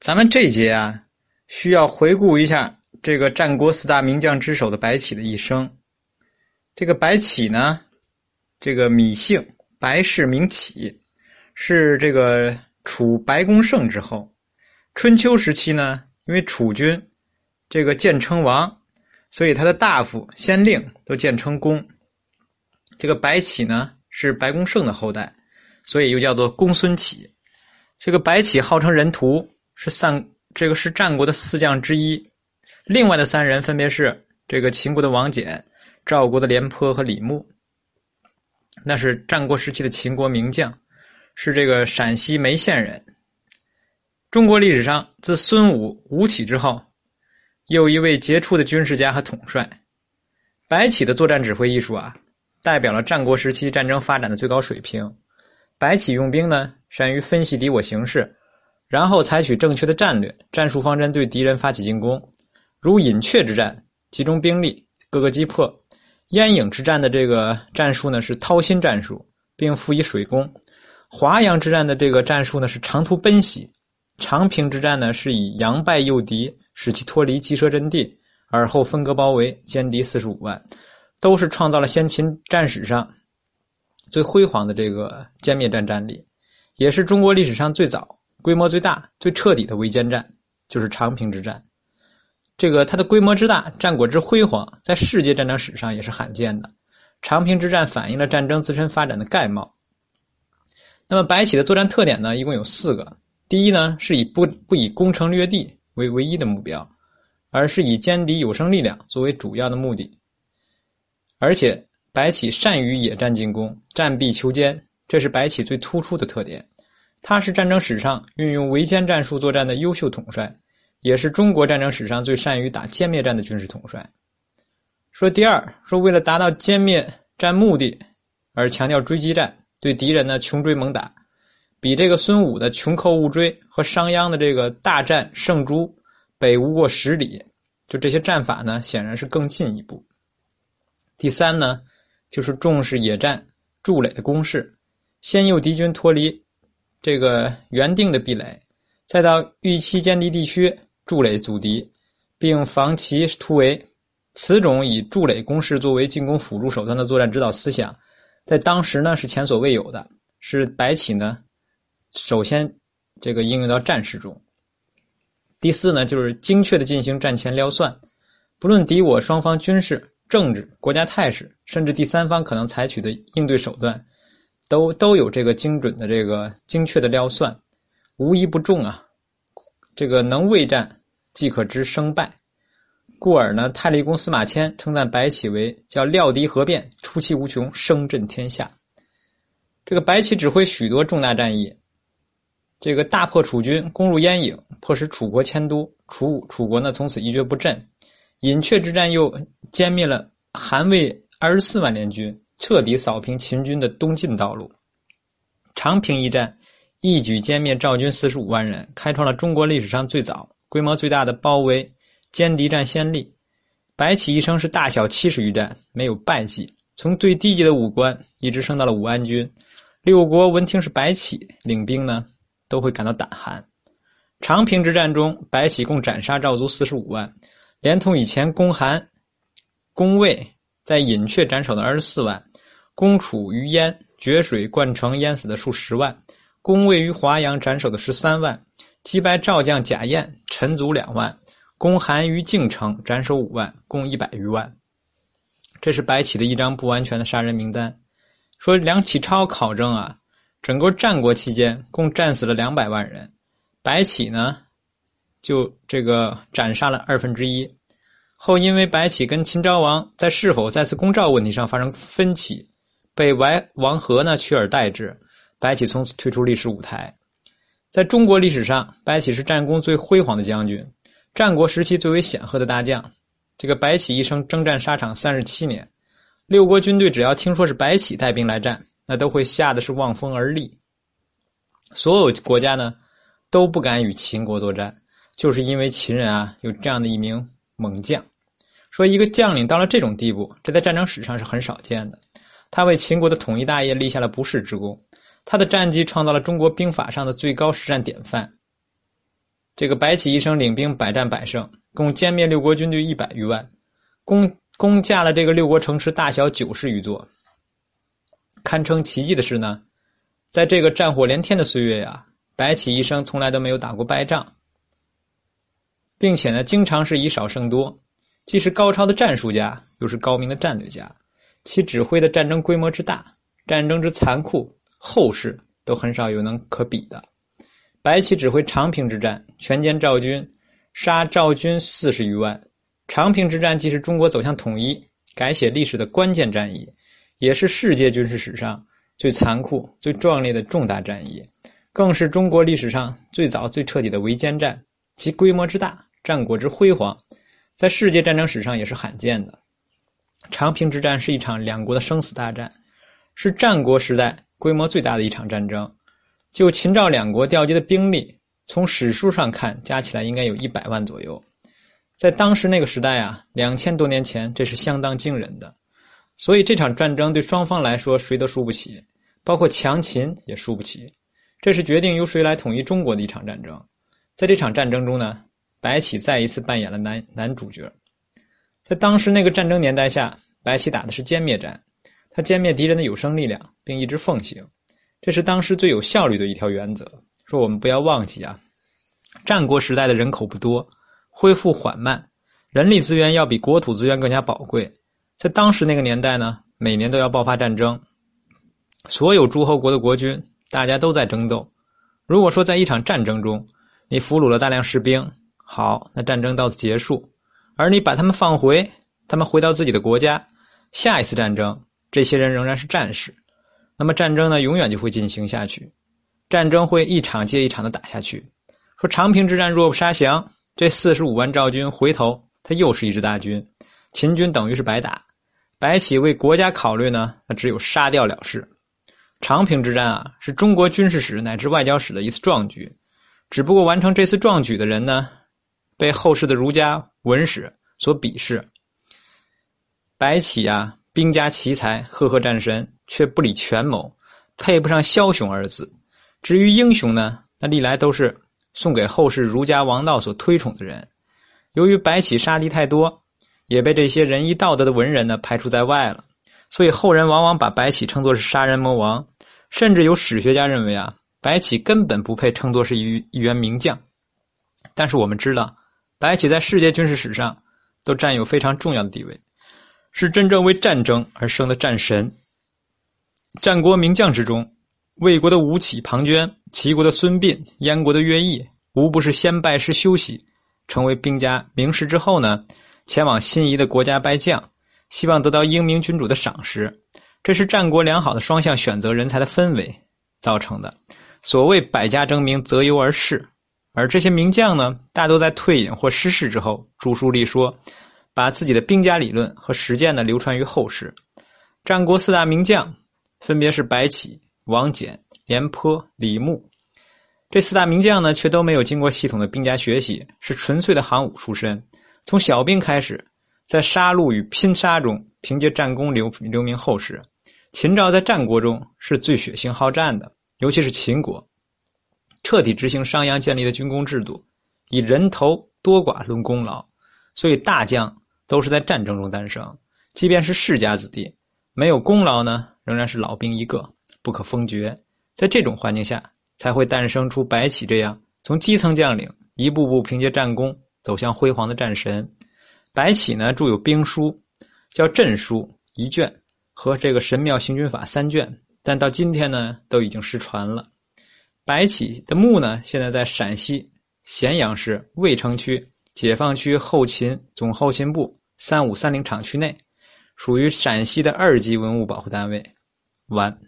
咱们这节啊，需要回顾一下这个战国四大名将之首的白起的一生。这个白起呢，这个芈姓，白氏名起，是这个楚白公胜之后。春秋时期呢，因为楚军这个建称王，所以他的大夫、先令都建称公。这个白起呢，是白公胜的后代，所以又叫做公孙起。这个白起号称人屠。是三，这个是战国的四将之一，另外的三人分别是这个秦国的王翦、赵国的廉颇和李牧。那是战国时期的秦国名将，是这个陕西眉县人。中国历史上自孙武、吴起之后，又一位杰出的军事家和统帅。白起的作战指挥艺术啊，代表了战国时期战争发展的最高水平。白起用兵呢，善于分析敌我形势。然后采取正确的战略、战术方针对敌人发起进攻，如隐雀之战，集中兵力，各个击破；鄢郢之战的这个战术呢是掏心战术，并辅以水攻；华阳之战的这个战术呢是长途奔袭；长平之战呢是以佯败诱敌，使其脱离鸡舍阵地，而后分割包围，歼敌四十五万，都是创造了先秦战史上最辉煌的这个歼灭战战例，也是中国历史上最早。规模最大、最彻底的围歼战，就是长平之战。这个它的规模之大、战果之辉煌，在世界战争史上也是罕见的。长平之战反映了战争自身发展的概貌。那么白起的作战特点呢，一共有四个。第一呢，是以不不以攻城略地为唯一的目标，而是以歼敌有生力量作为主要的目的。而且白起善于野战进攻、战必求歼，这是白起最突出的特点。他是战争史上运用围歼战术作战的优秀统帅，也是中国战争史上最善于打歼灭战的军事统帅。说第二，说为了达到歼灭战目的，而强调追击战，对敌人呢穷追猛打，比这个孙武的穷寇勿追和商鞅的这个大战胜诸北无过十里，就这些战法呢，显然是更进一步。第三呢，就是重视野战筑垒的攻势，先诱敌军脱离。这个原定的壁垒，再到预期歼敌地区筑垒阻敌，并防其突围，此种以筑垒攻势作为进攻辅助手段的作战指导思想，在当时呢是前所未有的，是白起呢首先这个应用到战事中。第四呢，就是精确的进行战前撩算，不论敌我双方军事、政治、国家态势，甚至第三方可能采取的应对手段。都都有这个精准的、这个精确的料算，无一不中啊！这个能未战，即可知胜败。故而呢，太历公司马迁称赞白起为叫料敌合变，出其无穷，声震天下。这个白起指挥许多重大战役，这个大破楚军，攻入燕郢，迫使楚国迁都，楚楚国呢从此一蹶不振。饮阙之战又歼灭了韩魏二十四万联军。彻底扫平秦军的东进道路。长平一战，一举歼灭赵军四十五万人，开创了中国历史上最早、规模最大的包围歼敌战先例。白起一生是大小七十余战，没有败绩。从最低级的武官，一直升到了武安军。六国闻听是白起领兵呢，都会感到胆寒。长平之战中，白起共斩杀赵族四十五万，连同以前攻韩、攻魏。在隐阙斩首的二十四万，攻楚于燕决水灌城淹死的数十万，攻魏于华阳斩首的十三万，击败赵将贾燕陈卒两万，攻韩于晋城斩首五万，共一百余万。这是白起的一张不完全的杀人名单。说梁启超考证啊，整个战国期间共战死了两百万人，白起呢，就这个斩杀了二分之一。后因为白起跟秦昭王在是否再次攻赵问题上发生分歧，被王王和呢取而代之，白起从此退出历史舞台。在中国历史上，白起是战功最辉煌的将军，战国时期最为显赫的大将。这个白起一生征战沙场三十七年，六国军队只要听说是白起带兵来战，那都会吓得是望风而立。所有国家呢都不敢与秦国作战，就是因为秦人啊有这样的一名。猛将说：“一个将领到了这种地步，这在战争史上是很少见的。他为秦国的统一大业立下了不世之功，他的战绩创造了中国兵法上的最高实战典范。这个白起一生领兵百战百胜，共歼灭六国军队一百余万，攻攻下了这个六国城池大小九十余座。堪称奇迹的是呢，在这个战火连天的岁月呀，白起一生从来都没有打过败仗，并且呢，经常是以少胜多，既是高超的战术家，又是高明的战略家，其指挥的战争规模之大，战争之残酷，后世都很少有能可比的。白起指挥长平之战，全歼赵军，杀赵军四十余万。长平之战既是中国走向统一、改写历史的关键战役，也是世界军事史上最残酷、最壮烈的重大战役，更是中国历史上最早、最彻底的围歼战。其规模之大，战果之辉煌，在世界战争史上也是罕见的。长平之战是一场两国的生死大战，是战国时代规模最大的一场战争。就秦赵两国调集的兵力，从史书上看，加起来应该有一百万左右。在当时那个时代啊，两千多年前，这是相当惊人的。所以这场战争对双方来说，谁都输不起，包括强秦也输不起。这是决定由谁来统一中国的一场战争。在这场战争中呢，白起再一次扮演了男男主角。在当时那个战争年代下，白起打的是歼灭战，他歼灭敌人的有生力量，并一直奉行。这是当时最有效率的一条原则。说我们不要忘记啊，战国时代的人口不多，恢复缓慢，人力资源要比国土资源更加宝贵。在当时那个年代呢，每年都要爆发战争，所有诸侯国的国君，大家都在争斗。如果说在一场战争中，你俘虏了大量士兵，好，那战争到此结束；而你把他们放回，他们回到自己的国家，下一次战争，这些人仍然是战士。那么战争呢，永远就会进行下去，战争会一场接一场的打下去。说长平之战若不杀降，这四十五万赵军回头，他又是一支大军，秦军等于是白打。白起为国家考虑呢，那只有杀掉了事。长平之战啊，是中国军事史乃至外交史的一次壮举。只不过完成这次壮举的人呢，被后世的儒家文史所鄙视。白起啊。兵家奇才，赫赫战神，却不理权谋，配不上枭雄二字。至于英雄呢，那历来都是送给后世儒家王道所推崇的人。由于白起杀敌太多，也被这些仁义道德的文人呢排除在外了，所以后人往往把白起称作是杀人魔王，甚至有史学家认为啊，白起根本不配称作是一一员名将。但是我们知道，白起在世界军事史上都占有非常重要的地位。是真正为战争而生的战神。战国名将之中，魏国的吴起、庞涓，齐国的孙膑，燕国的乐毅，无不是先拜师休息，成为兵家名士之后呢，前往心仪的国家拜将，希望得到英明君主的赏识。这是战国良好的双向选择人才的氛围造成的。所谓百家争鸣，择优而仕，而这些名将呢，大都在退隐或失势之后，著书立说。把自己的兵家理论和实践呢流传于后世。战国四大名将分别是白起、王翦、廉颇、李牧。这四大名将呢，却都没有经过系统的兵家学习，是纯粹的行武出身。从小兵开始，在杀戮与拼杀中，凭借战功留留名后世。秦赵在战国中是最血腥好战的，尤其是秦国，彻底执行商鞅建立的军功制度，以人头多寡论功劳，所以大将。都是在战争中诞生，即便是世家子弟，没有功劳呢，仍然是老兵一个，不可封爵。在这种环境下，才会诞生出白起这样从基层将领一步步凭借战功走向辉煌的战神。白起呢，著有兵书，叫《阵书》一卷和这个《神庙行军法》三卷，但到今天呢，都已经失传了。白起的墓呢，现在在陕西咸阳市渭城区解放区后勤总后勤部。三五三零厂区内，属于陕西的二级文物保护单位。完。